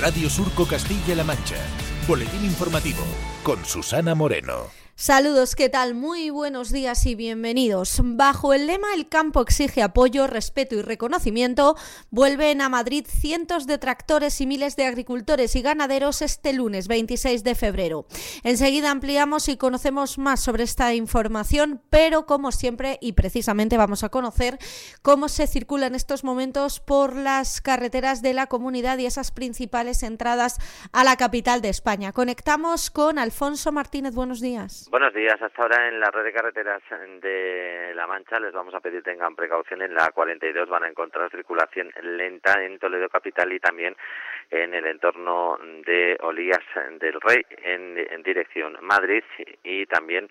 Radio Surco Castilla-La Mancha. Boletín informativo con Susana Moreno. Saludos, ¿qué tal? Muy buenos días y bienvenidos. Bajo el lema El campo exige apoyo, respeto y reconocimiento, vuelven a Madrid cientos de tractores y miles de agricultores y ganaderos este lunes 26 de febrero. Enseguida ampliamos y conocemos más sobre esta información, pero como siempre y precisamente vamos a conocer cómo se circula en estos momentos por las carreteras de la comunidad y esas principales entradas a la capital de España. Conectamos con Alfonso Martínez. Buenos días. Buenos días. Hasta ahora en la red de carreteras de La Mancha les vamos a pedir tengan precaución. En la 42 van a encontrar circulación lenta en Toledo Capital y también en el entorno de Olías del Rey en, dirección Madrid y también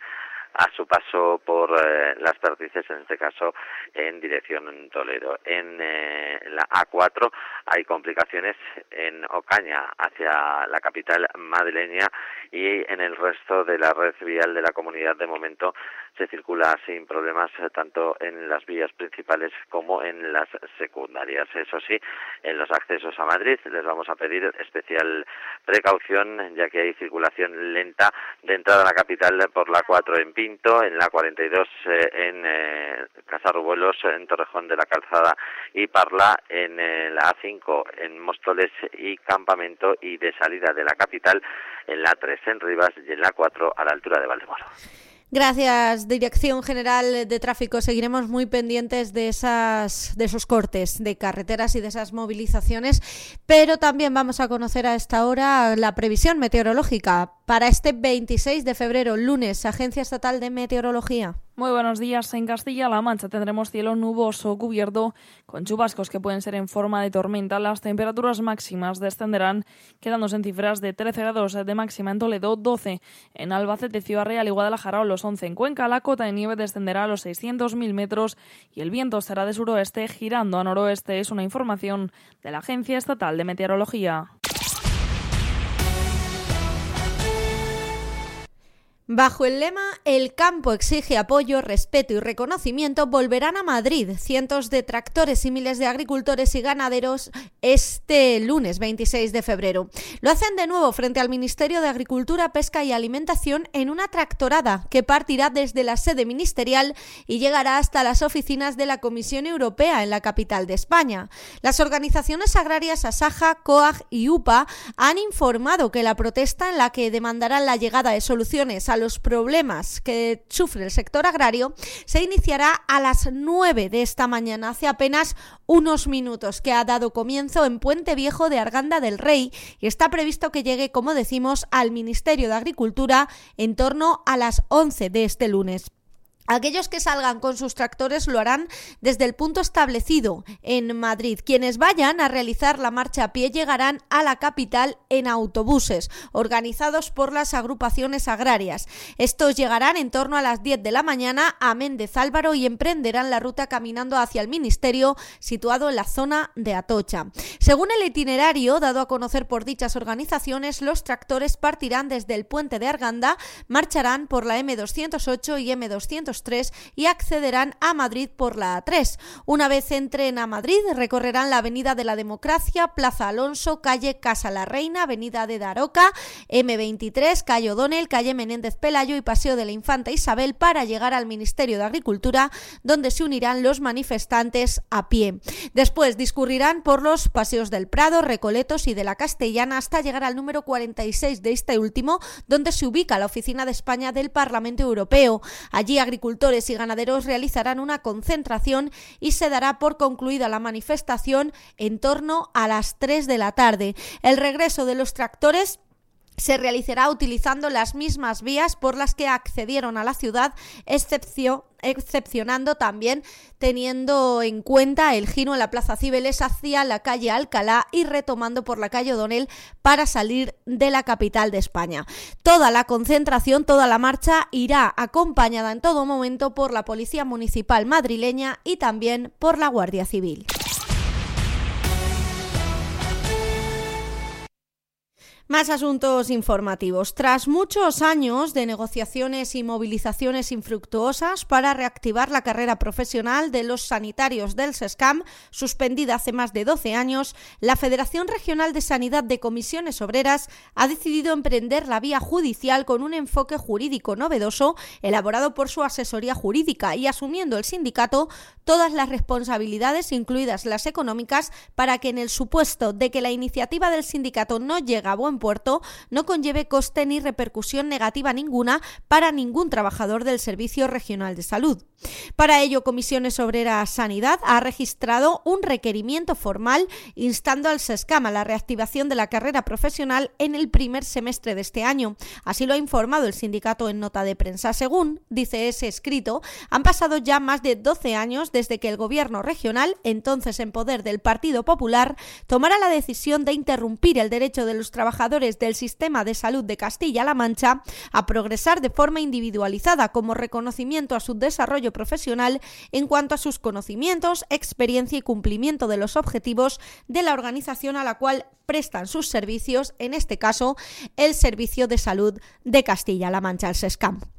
a su paso por eh, las Perdices, en este caso en dirección Toledo. En eh, la A4 hay complicaciones en Ocaña hacia la capital madrileña y en el resto de la red vial de la comunidad de momento se circula sin problemas eh, tanto en las vías principales como en las secundarias. Eso sí, en los accesos a Madrid les vamos a pedir especial precaución ya que hay circulación lenta de entrada a la capital por la 4 en Pinto, en la 42 eh, en eh, en Torrejón de la Calzada y Parla, en la A5 en Móstoles y Campamento y de salida de la capital en la 3 en Rivas y en la 4 a la altura de Valdemoro. Gracias, Dirección General de Tráfico. Seguiremos muy pendientes de, esas, de esos cortes de carreteras y de esas movilizaciones, pero también vamos a conocer a esta hora la previsión meteorológica para este 26 de febrero, lunes, Agencia Estatal de Meteorología. Muy buenos días. En Castilla-La Mancha tendremos cielo nuboso cubierto con chubascos que pueden ser en forma de tormenta. Las temperaturas máximas descenderán, quedándose en cifras de 13 grados de máxima en Toledo, 12 en Albacete, Ciudad Real y Guadalajara, o los 11 en Cuenca. La cota de nieve descenderá a los 600.000 metros y el viento será de suroeste girando a noroeste. Es una información de la Agencia Estatal de Meteorología. Bajo el lema El campo exige apoyo, respeto y reconocimiento, volverán a Madrid cientos de tractores y miles de agricultores y ganaderos este lunes 26 de febrero. Lo hacen de nuevo frente al Ministerio de Agricultura, Pesca y Alimentación en una tractorada que partirá desde la sede ministerial y llegará hasta las oficinas de la Comisión Europea en la capital de España. Las organizaciones agrarias Asaja, COAG y UPA han informado que la protesta en la que demandarán la llegada de soluciones a los problemas que sufre el sector agrario se iniciará a las 9 de esta mañana, hace apenas unos minutos, que ha dado comienzo en Puente Viejo de Arganda del Rey y está previsto que llegue, como decimos, al Ministerio de Agricultura en torno a las 11 de este lunes. Aquellos que salgan con sus tractores lo harán desde el punto establecido en Madrid. Quienes vayan a realizar la marcha a pie llegarán a la capital en autobuses organizados por las agrupaciones agrarias. Estos llegarán en torno a las 10 de la mañana a Méndez Álvaro y emprenderán la ruta caminando hacia el ministerio situado en la zona de Atocha. Según el itinerario dado a conocer por dichas organizaciones, los tractores partirán desde el puente de Arganda, marcharán por la M208 y M200 3 y accederán a Madrid por la A3. Una vez entren a Madrid, recorrerán la Avenida de la Democracia, Plaza Alonso, calle Casa la Reina, Avenida de Daroca, M23, calle O'Donnell, calle Menéndez Pelayo y Paseo de la Infanta Isabel para llegar al Ministerio de Agricultura, donde se unirán los manifestantes a pie. Después discurrirán por los paseos del Prado, Recoletos y de la Castellana hasta llegar al número 46 de este último, donde se ubica la oficina de España del Parlamento Europeo. Allí agricultura agricultores y ganaderos realizarán una concentración y se dará por concluida la manifestación en torno a las 3 de la tarde. El regreso de los tractores se realizará utilizando las mismas vías por las que accedieron a la ciudad, excepcionando también teniendo en cuenta el giro en la Plaza Cibeles hacia la calle Alcalá y retomando por la calle O'Donnell para salir de la capital de España. Toda la concentración, toda la marcha irá acompañada en todo momento por la Policía Municipal madrileña y también por la Guardia Civil. Más asuntos informativos. Tras muchos años de negociaciones y movilizaciones infructuosas para reactivar la carrera profesional de los sanitarios del SESCAM, suspendida hace más de 12 años, la Federación Regional de Sanidad de Comisiones Obreras ha decidido emprender la vía judicial con un enfoque jurídico novedoso elaborado por su asesoría jurídica y asumiendo el sindicato todas las responsabilidades, incluidas las económicas, para que en el supuesto de que la iniciativa del sindicato no llegue a buen puerto no conlleve coste ni repercusión negativa ninguna para ningún trabajador del Servicio Regional de Salud. Para ello, Comisiones Obreras Sanidad ha registrado un requerimiento formal instando al SESCAM a la reactivación de la carrera profesional en el primer semestre de este año. Así lo ha informado el sindicato en nota de prensa. Según dice ese escrito, han pasado ya más de 12 años desde que el gobierno regional, entonces en poder del Partido Popular, tomara la decisión de interrumpir el derecho de los trabajadores del sistema de salud de Castilla-La Mancha a progresar de forma individualizada como reconocimiento a su desarrollo profesional en cuanto a sus conocimientos, experiencia y cumplimiento de los objetivos de la organización a la cual prestan sus servicios, en este caso el Servicio de Salud de Castilla-La Mancha, el SESCAM.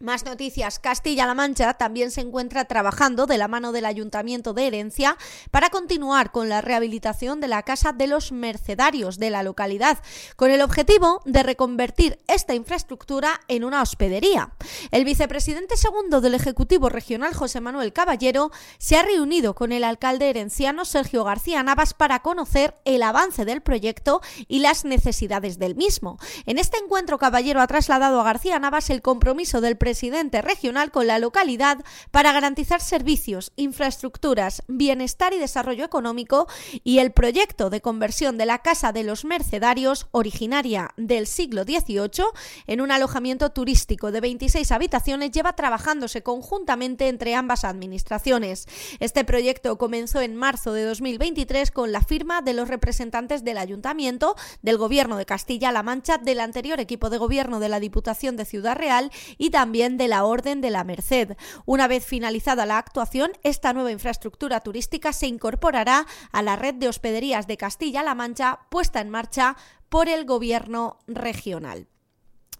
Más noticias. Castilla-La Mancha también se encuentra trabajando de la mano del Ayuntamiento de Herencia para continuar con la rehabilitación de la Casa de los Mercedarios de la localidad, con el objetivo de reconvertir esta infraestructura en una hospedería. El vicepresidente segundo del Ejecutivo Regional, José Manuel Caballero, se ha reunido con el alcalde herenciano Sergio García Navas para conocer el avance del proyecto y las necesidades del mismo. En este encuentro, Caballero ha trasladado a García Navas el compromiso del presidente regional con la localidad para garantizar servicios, infraestructuras, bienestar y desarrollo económico y el proyecto de conversión de la Casa de los Mercedarios, originaria del siglo XVIII, en un alojamiento turístico de 26 habitaciones, lleva trabajándose conjuntamente entre ambas administraciones. Este proyecto comenzó en marzo de 2023 con la firma de los representantes del Ayuntamiento, del Gobierno de Castilla-La Mancha, del anterior equipo de gobierno de la Diputación de Ciudad Real y también de la Orden de la Merced. Una vez finalizada la actuación, esta nueva infraestructura turística se incorporará a la red de hospederías de Castilla-La Mancha puesta en marcha por el Gobierno regional.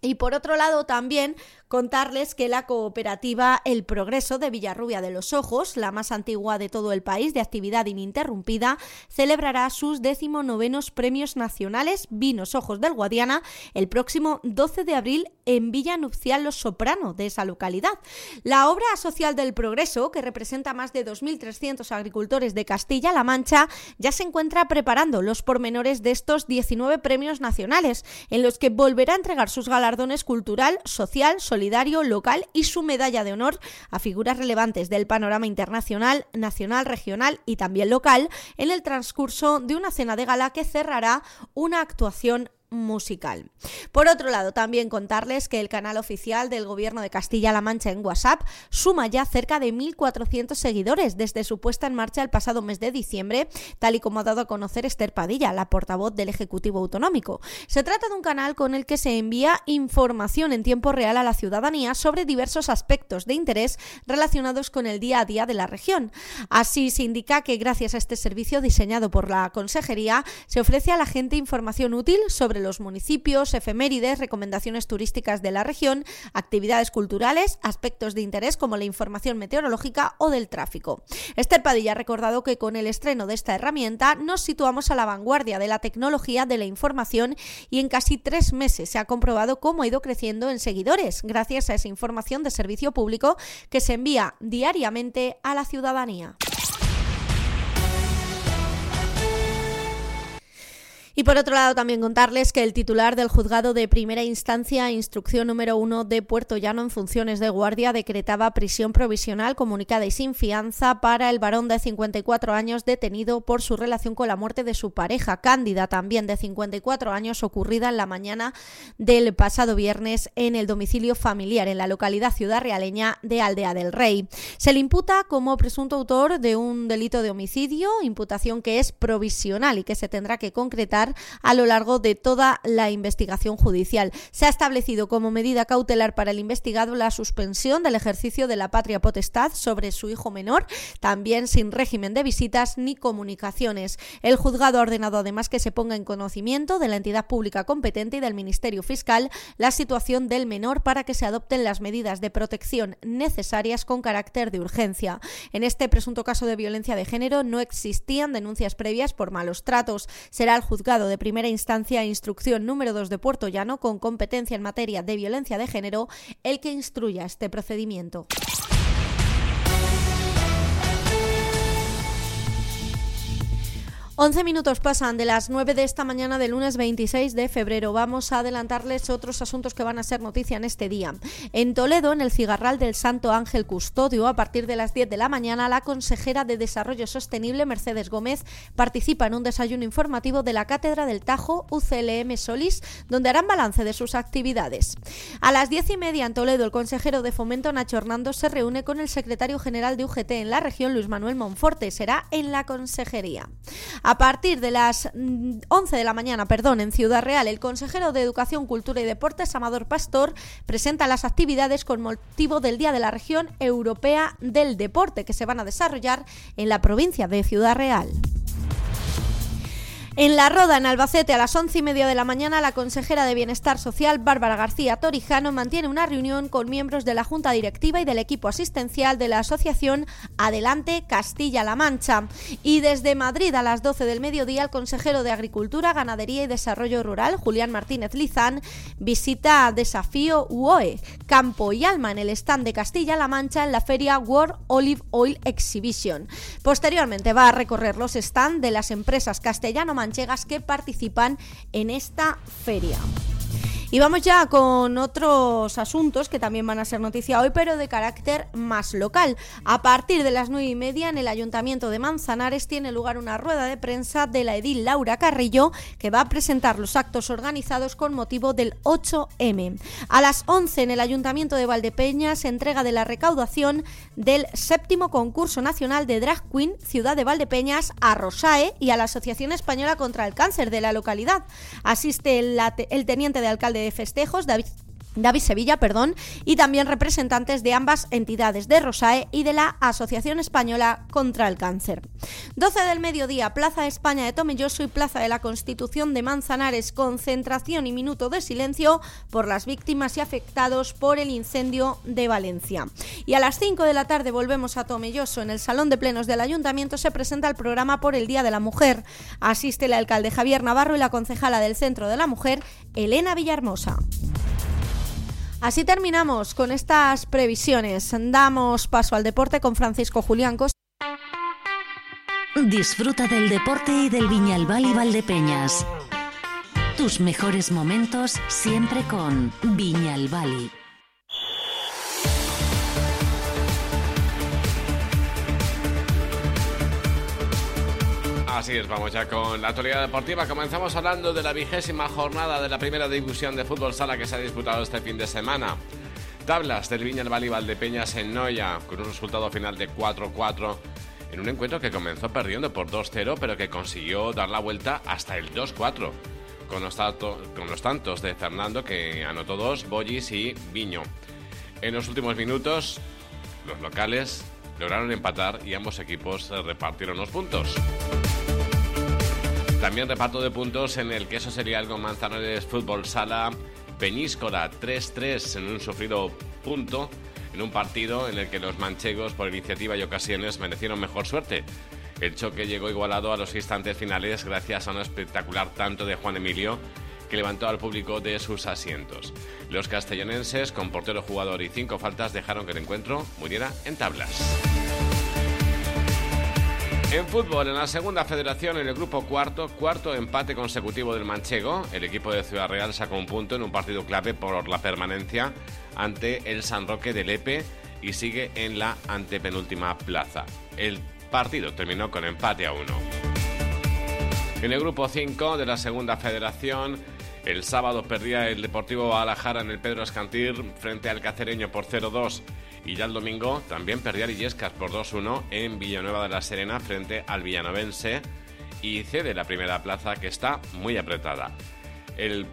Y por otro lado, también contarles que la cooperativa El Progreso de Villarrubia de los Ojos, la más antigua de todo el país de actividad ininterrumpida, celebrará sus decimonovenos premios nacionales Vinos Ojos del Guadiana el próximo 12 de abril en Villa Nupcial Los Soprano de esa localidad. La obra social del Progreso, que representa más de 2.300 agricultores de Castilla-La Mancha, ya se encuentra preparando los pormenores de estos 19 premios nacionales, en los que volverá a entregar sus galardones cultural, social, solidario, local y su medalla de honor a figuras relevantes del panorama internacional, nacional, regional y también local en el transcurso de una cena de gala que cerrará una actuación musical. Por otro lado, también contarles que el canal oficial del Gobierno de Castilla-La Mancha en WhatsApp suma ya cerca de 1.400 seguidores desde su puesta en marcha el pasado mes de diciembre, tal y como ha dado a conocer Esther Padilla, la portavoz del Ejecutivo Autonómico. Se trata de un canal con el que se envía información en tiempo real a la ciudadanía sobre diversos aspectos de interés relacionados con el día a día de la región. Así se indica que gracias a este servicio diseñado por la Consejería se ofrece a la gente información útil sobre los municipios, efemérides, recomendaciones turísticas de la región, actividades culturales, aspectos de interés como la información meteorológica o del tráfico. Esther Padilla ha recordado que con el estreno de esta herramienta nos situamos a la vanguardia de la tecnología de la información y en casi tres meses se ha comprobado cómo ha ido creciendo en seguidores gracias a esa información de servicio público que se envía diariamente a la ciudadanía. Y por otro lado, también contarles que el titular del juzgado de primera instancia, instrucción número uno de Puerto Llano en funciones de guardia, decretaba prisión provisional comunicada y sin fianza para el varón de 54 años detenido por su relación con la muerte de su pareja, Cándida, también de 54 años, ocurrida en la mañana del pasado viernes en el domicilio familiar en la localidad ciudad realeña de Aldea del Rey. Se le imputa como presunto autor de un delito de homicidio, imputación que es provisional y que se tendrá que concretar a lo largo de toda la investigación judicial. Se ha establecido como medida cautelar para el investigado la suspensión del ejercicio de la patria potestad sobre su hijo menor, también sin régimen de visitas ni comunicaciones. El juzgado ha ordenado además que se ponga en conocimiento de la entidad pública competente y del Ministerio Fiscal la situación del menor para que se adopten las medidas de protección necesarias con carácter de urgencia. En este presunto caso de violencia de género no existían denuncias previas por malos tratos. Será el juzgado de primera instancia e instrucción número 2 de Puerto Llano con competencia en materia de violencia de género el que instruya este procedimiento. 11 minutos pasan de las 9 de esta mañana del lunes 26 de febrero. Vamos a adelantarles otros asuntos que van a ser noticia en este día. En Toledo, en el cigarral del Santo Ángel Custodio, a partir de las 10 de la mañana, la consejera de Desarrollo Sostenible, Mercedes Gómez, participa en un desayuno informativo de la Cátedra del Tajo UCLM Solís, donde harán balance de sus actividades. A las 10 y media en Toledo, el consejero de Fomento, Nacho Hernando, se reúne con el secretario general de UGT en la región, Luis Manuel Monforte. Será en la consejería. A partir de las 11 mm, de la mañana, perdón, en Ciudad Real, el consejero de Educación, Cultura y Deportes, Amador Pastor, presenta las actividades con motivo del Día de la Región Europea del Deporte que se van a desarrollar en la provincia de Ciudad Real. En la Roda, en Albacete, a las once y media de la mañana, la consejera de Bienestar Social, Bárbara García Torijano, mantiene una reunión con miembros de la Junta Directiva y del equipo asistencial de la Asociación Adelante Castilla-La Mancha. Y desde Madrid, a las 12 del mediodía, el consejero de Agricultura, Ganadería y Desarrollo Rural, Julián Martínez Lizán, visita Desafío UOE, Campo y Alma, en el stand de Castilla-La Mancha en la feria World Olive Oil Exhibition. Posteriormente va a recorrer los stands de las empresas castellano que participan en esta feria. Y vamos ya con otros asuntos que también van a ser noticia hoy, pero de carácter más local. A partir de las nueve y media en el Ayuntamiento de Manzanares tiene lugar una rueda de prensa de la edil Laura Carrillo que va a presentar los actos organizados con motivo del 8M. A las 11 en el Ayuntamiento de Valdepeñas entrega de la recaudación del séptimo concurso nacional de Drag Queen Ciudad de Valdepeñas a Rosae y a la Asociación Española contra el Cáncer de la localidad. Asiste el, el teniente de alcalde de festejos, David David Sevilla, perdón, y también representantes de ambas entidades, de Rosae y de la Asociación Española contra el Cáncer. 12 del mediodía, Plaza España de Tomelloso y Plaza de la Constitución de Manzanares, concentración y minuto de silencio por las víctimas y afectados por el incendio de Valencia. Y a las 5 de la tarde volvemos a Tomelloso. En el Salón de Plenos del Ayuntamiento se presenta el programa por el Día de la Mujer. Asiste el alcalde Javier Navarro y la concejala del Centro de la Mujer, Elena Villahermosa. Así terminamos con estas previsiones. Damos paso al deporte con Francisco Julián Costa. Disfruta del deporte y del Viñalbal Valdepeñas. Tus mejores momentos siempre con Viñalbali. Así es, vamos ya con la actualidad deportiva. Comenzamos hablando de la vigésima jornada de la primera división de fútbol sala que se ha disputado este fin de semana. Tablas del Viña Valle Valdepeñas en Noya, con un resultado final de 4-4 en un encuentro que comenzó perdiendo por 2-0, pero que consiguió dar la vuelta hasta el 2-4, con, con los tantos de Fernando que anotó dos, Bollis y Viño. En los últimos minutos, los locales lograron empatar y ambos equipos repartieron los puntos. También reparto de puntos en el que eso sería algo Manzanares Fútbol Sala Peñíscola 3-3 en un sufrido punto en un partido en el que los manchegos por iniciativa y ocasiones merecieron mejor suerte. El choque llegó igualado a los instantes finales gracias a un espectacular tanto de Juan Emilio que levantó al público de sus asientos. Los castellonenses, con portero jugador y cinco faltas, dejaron que el encuentro muriera en tablas. En fútbol, en la segunda federación, en el grupo cuarto, cuarto empate consecutivo del Manchego. El equipo de Ciudad Real sacó un punto en un partido clave por la permanencia ante el San Roque de Lepe y sigue en la antepenúltima plaza. El partido terminó con empate a uno. En el grupo 5 de la segunda federación, el sábado perdía el Deportivo Guadalajara en el Pedro Escantir frente al Cacereño por 0-2. Y ya el domingo también perdía Illescas por 2-1 en Villanueva de la Serena frente al Villanovense. y cede la primera plaza que está muy apretada. El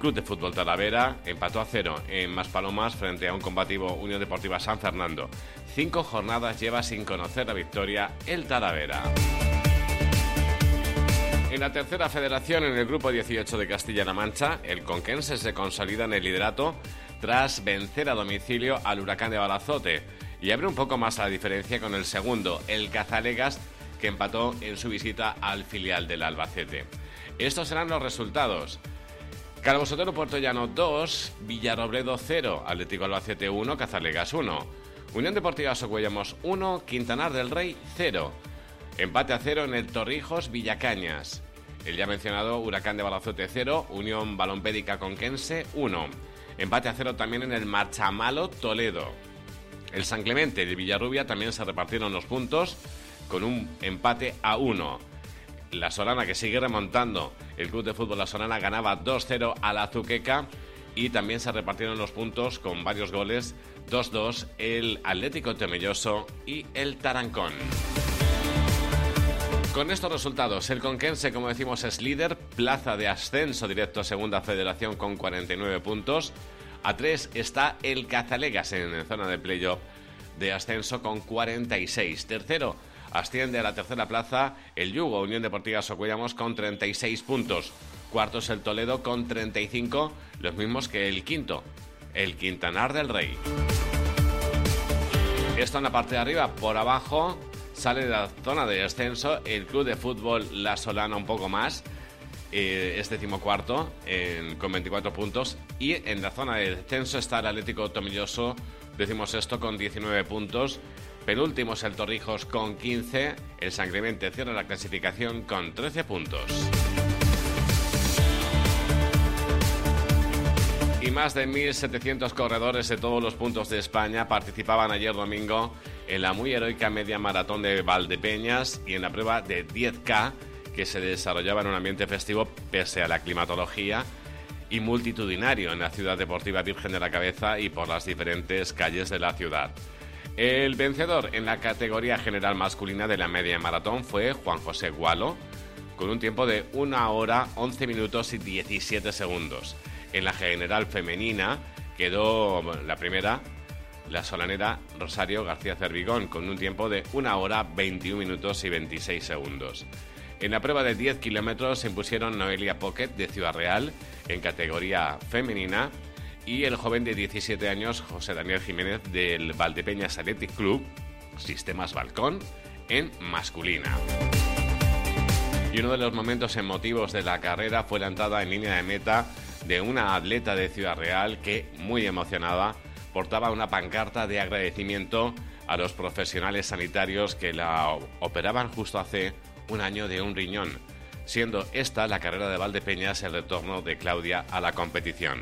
Club de Fútbol Talavera empató a cero en Maspalomas frente a un combativo Unión Deportiva San Fernando. Cinco jornadas lleva sin conocer la victoria el Talavera. En la tercera federación, en el grupo 18 de Castilla-La Mancha, el Conquense se consolida en el liderato tras vencer a domicilio al Huracán de Balazote y abre un poco más la diferencia con el segundo, el Cazalegas, que empató en su visita al filial del Albacete. Estos serán los resultados. Calvo Sotero Puerto Llano 2, Villarrobledo 0, Atlético Albacete 1, Cazalegas 1. Unión Deportiva Socuellamos 1, Quintanar del Rey 0. Empate a 0 en el Torrijos Villacañas. El ya mencionado Huracán de Balazote 0, Unión Balompédica Conquense 1. Empate a 0 también en el Marchamalo Toledo. El San Clemente y el Villarrubia también se repartieron los puntos con un empate a 1. La Solana que sigue remontando. El Club de Fútbol La Solana ganaba 2-0 a la Azuqueca y también se repartieron los puntos con varios goles 2-2 el Atlético Temelloso y el Tarancón. Con estos resultados, el Conquense, como decimos, es líder, plaza de ascenso directo a Segunda Federación con 49 puntos. A 3 está el Cazalegas en zona de playoff de ascenso con 46. Tercero, asciende a la tercera plaza el Yugo Unión Deportiva Socuellamos con 36 puntos. Cuarto es el Toledo con 35, los mismos que el quinto, el Quintanar del Rey. Esto en la parte de arriba, por abajo sale de la zona de descenso el club de fútbol La Solana un poco más, eh, es decimocuarto con 24 puntos y en la zona de descenso está el Atlético Tomilloso, decimos esto con 19 puntos Penúltimo es el Torrijos con 15. El Sangremente cierra la clasificación con 13 puntos. Y más de 1.700 corredores de todos los puntos de España participaban ayer domingo en la muy heroica media maratón de Valdepeñas y en la prueba de 10K que se desarrollaba en un ambiente festivo pese a la climatología y multitudinario en la ciudad deportiva Virgen de la Cabeza y por las diferentes calles de la ciudad. El vencedor en la categoría general masculina de la media maratón fue Juan José Gualo, con un tiempo de 1 hora 11 minutos y 17 segundos. En la general femenina quedó la primera, la solanera Rosario García Cervigón, con un tiempo de 1 hora 21 minutos y 26 segundos. En la prueba de 10 kilómetros se impusieron Noelia Pocket de Ciudad Real en categoría femenina y el joven de 17 años José Daniel Jiménez del Valdepeñas Athletic Club, Sistemas Balcón, en masculina. Y uno de los momentos emotivos de la carrera fue la entrada en línea de meta de una atleta de Ciudad Real que, muy emocionada, portaba una pancarta de agradecimiento a los profesionales sanitarios que la operaban justo hace un año de un riñón, siendo esta la carrera de Valdepeñas el retorno de Claudia a la competición.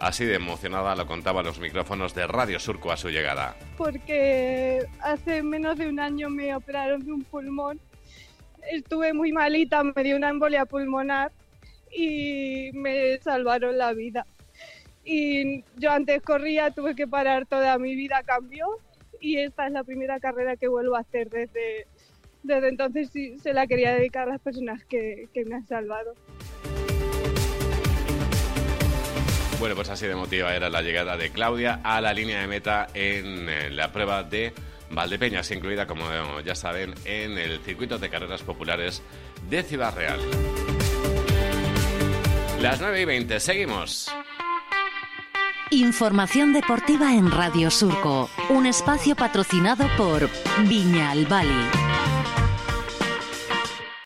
Así de emocionada lo contaba los micrófonos de Radio Surco a su llegada. Porque hace menos de un año me operaron de un pulmón. Estuve muy malita, me dio una embolia pulmonar y me salvaron la vida. Y yo antes corría, tuve que parar toda mi vida, cambió y esta es la primera carrera que vuelvo a hacer desde, desde entonces sí, se la quería dedicar a las personas que, que me han salvado. Bueno, pues así de motiva era la llegada de Claudia a la línea de meta en eh, la prueba de Valdepeñas, incluida, como ya saben, en el circuito de carreras populares de Ciudad Real. Las 9 y 20, seguimos. Información deportiva en Radio Surco, un espacio patrocinado por Viña al Bali.